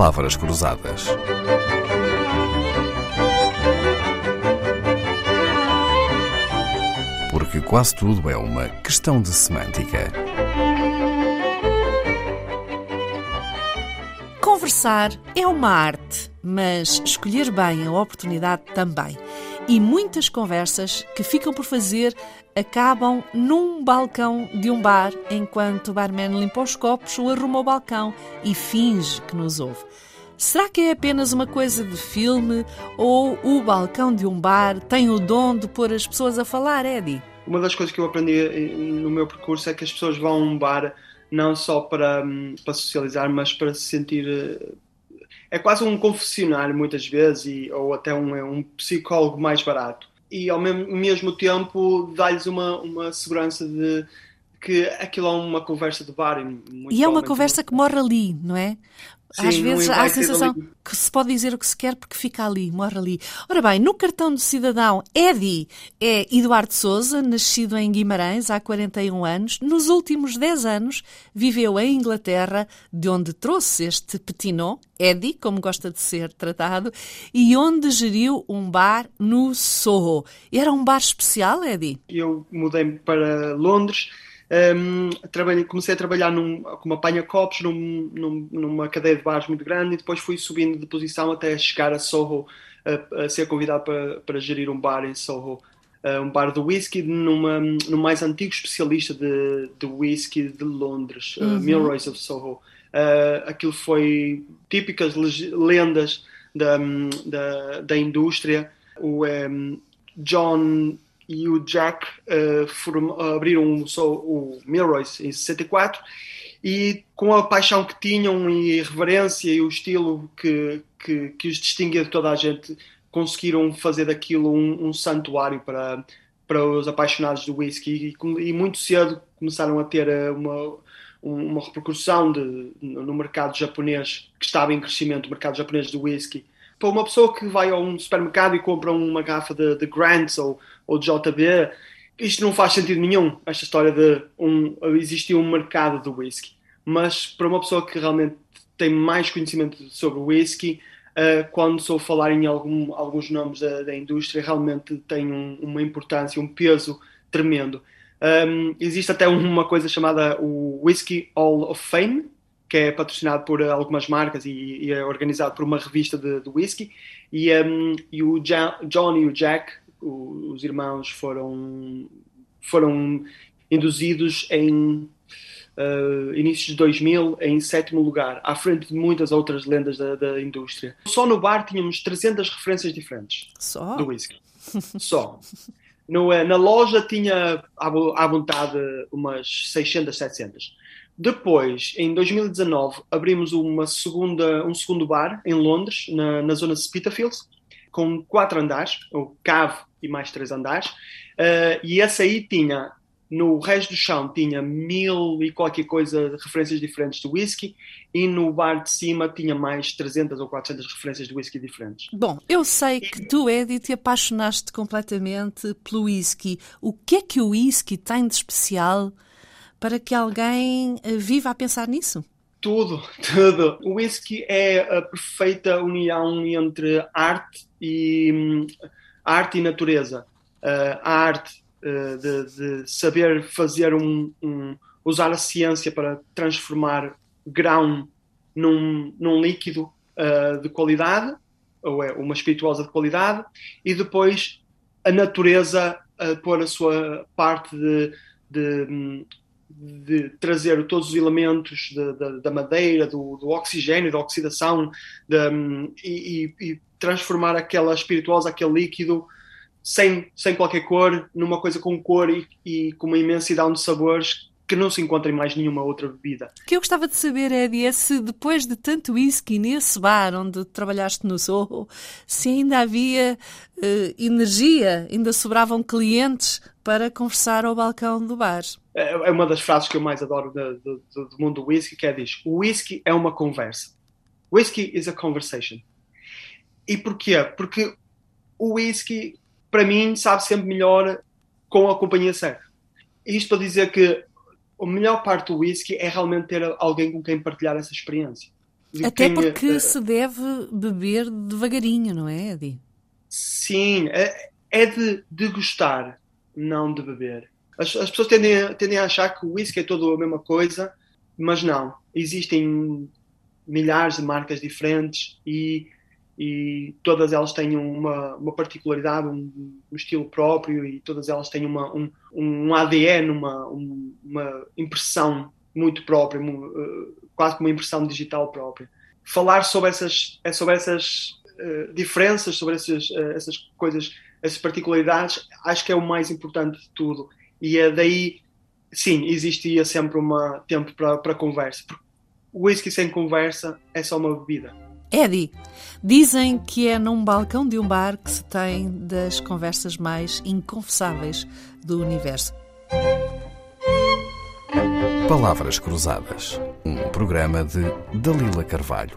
palavras cruzadas. Porque quase tudo é uma questão de semântica. Conversar é uma arte, mas escolher bem a oportunidade também. E muitas conversas que ficam por fazer acabam num balcão de um bar enquanto o barman limpa os copos ou arruma o balcão e finge que nos ouve. Será que é apenas uma coisa de filme ou o balcão de um bar tem o dom de pôr as pessoas a falar, Eddie? Uma das coisas que eu aprendi eh, no meu percurso é que as pessoas vão a um bar não só para, hum, para socializar, mas para se sentir. É quase um confessionário muitas vezes, e, ou até um, um psicólogo mais barato. E ao mesmo tempo dá-lhes uma, uma segurança de que aquilo é uma conversa de bar. E, e é uma conversa que morre ali, não é? Sim, Às vezes há a sensação que se pode dizer o que se quer porque fica ali, morre ali. Ora bem, no cartão do cidadão, Eddie é Eduardo Souza, nascido em Guimarães há 41 anos. Nos últimos 10 anos viveu em Inglaterra, de onde trouxe este petinot, Eddie, como gosta de ser tratado, e onde geriu um bar no Soho. Era um bar especial, Eddie? Eu mudei para Londres um, trabalhei, comecei a trabalhar num, como apanha-copos num, num, numa cadeia de bares muito grande e depois fui subindo de posição até chegar a Soho, a, a ser convidado para, para gerir um bar em Soho. Uh, um bar de whisky numa, no mais antigo especialista de, de whisky de Londres, uh, uhum. Milroy's of Soho. Uh, aquilo foi típicas lendas da, da, da indústria. O um, John e o Jack uh, abriram o Milroy's em 64 e com a paixão que tinham e a reverência e o estilo que, que, que os distinguia de toda a gente, conseguiram fazer daquilo um, um santuário para, para os apaixonados do whisky e, e, muito cedo começaram a ter eh, uma, uma repercussão de, no mercado japonês, que estava em crescimento, o mercado japonês do whisky. Para uma pessoa que vai a um supermercado e compra uma garrafa de, de Grants ou, ou de JB, isto não faz sentido nenhum, esta história de um, existir um mercado do whisky. Mas para uma pessoa que realmente tem mais conhecimento sobre whisky, uh, quando sou falar em algum, alguns nomes da, da indústria, realmente tem um, uma importância, um peso tremendo. Um, existe até uma coisa chamada o Whisky Hall of Fame, que é patrocinado por algumas marcas e, e é organizado por uma revista de, de whisky. E, um, e o John e o Jack os irmãos foram, foram induzidos em uh, inícios de 2000 em sétimo lugar, à frente de muitas outras lendas da, da indústria. Só no bar tínhamos 300 referências diferentes Só? do whisky. Só. No, eh, na loja tinha à vontade umas 600, 700. Depois, em 2019, abrimos uma segunda, um segundo bar em Londres, na, na zona de Spitalfields, com quatro andares, o cave e mais três andares, uh, e essa aí tinha, no resto do chão, tinha mil e qualquer coisa de referências diferentes de whisky, e no bar de cima tinha mais 300 ou 400 referências de whisky diferentes. Bom, eu sei que tu, Eddie, te apaixonaste completamente pelo whisky. O que é que o whisky tem de especial para que alguém eh, viva a pensar nisso? Tudo, tudo. O whisky é a perfeita união entre arte e hum, arte e natureza. Uh, a arte uh, de, de, saber fazer um, um, usar a ciência para transformar grão num, num líquido de qualidade, ou é uma espirituosa de qualidade, e depois a natureza a pôr a sua parte de, de hum, de trazer todos os elementos de, de, da madeira, do, do, oxigênio, da oxidação de, e, e, transformar aquela espirituosa, aquele líquido, sem, sem qualquer cor, numa coisa com cor e, e com uma imensidão de sabores que não se encontra em mais nenhuma outra bebida. O que eu gostava de saber, Eddie, é se depois de tanto whisky nesse bar onde trabalhaste no Sorro, se ainda havia uh, energia, ainda sobravam clientes para conversar ao balcão do bar. É, é uma das frases que eu mais adoro do, do, do mundo do whisky, que é diz, o whisky é uma conversa. Whisky is a conversation. E porquê? Porque o whisky, para mim, sabe sempre melhor com a companhia certa. Isto para dizer que a melhor parte do whisky é realmente ter alguém com quem partilhar essa experiência. Até quem, porque uh, se deve beber devagarinho, não é, Eddie? Sim, é, é de degustar, não de beber. As, as pessoas tendem, tendem a achar que o whisky é tudo a mesma coisa, mas não. Existem milhares de marcas diferentes e, e todas elas têm uma, uma particularidade, um, um, estilo próprio e todas elas têm uma, um, um ADN, uma, uma impressão muito própria, eh, quase como uma impressão digital própria. Falar sobre essas, é sobre essas uh, diferenças, sobre essas, uh, essas coisas, essas particularidades, acho que é o mais importante de tudo. E é daí, sim, existia sempre um tempo para, para conversa. O whisky sem conversa é só uma bebida. Eddie, dizem que é num balcão de um bar que se tem das conversas mais inconfessáveis do universo. Palavras Cruzadas, um programa de Dalila Carvalho.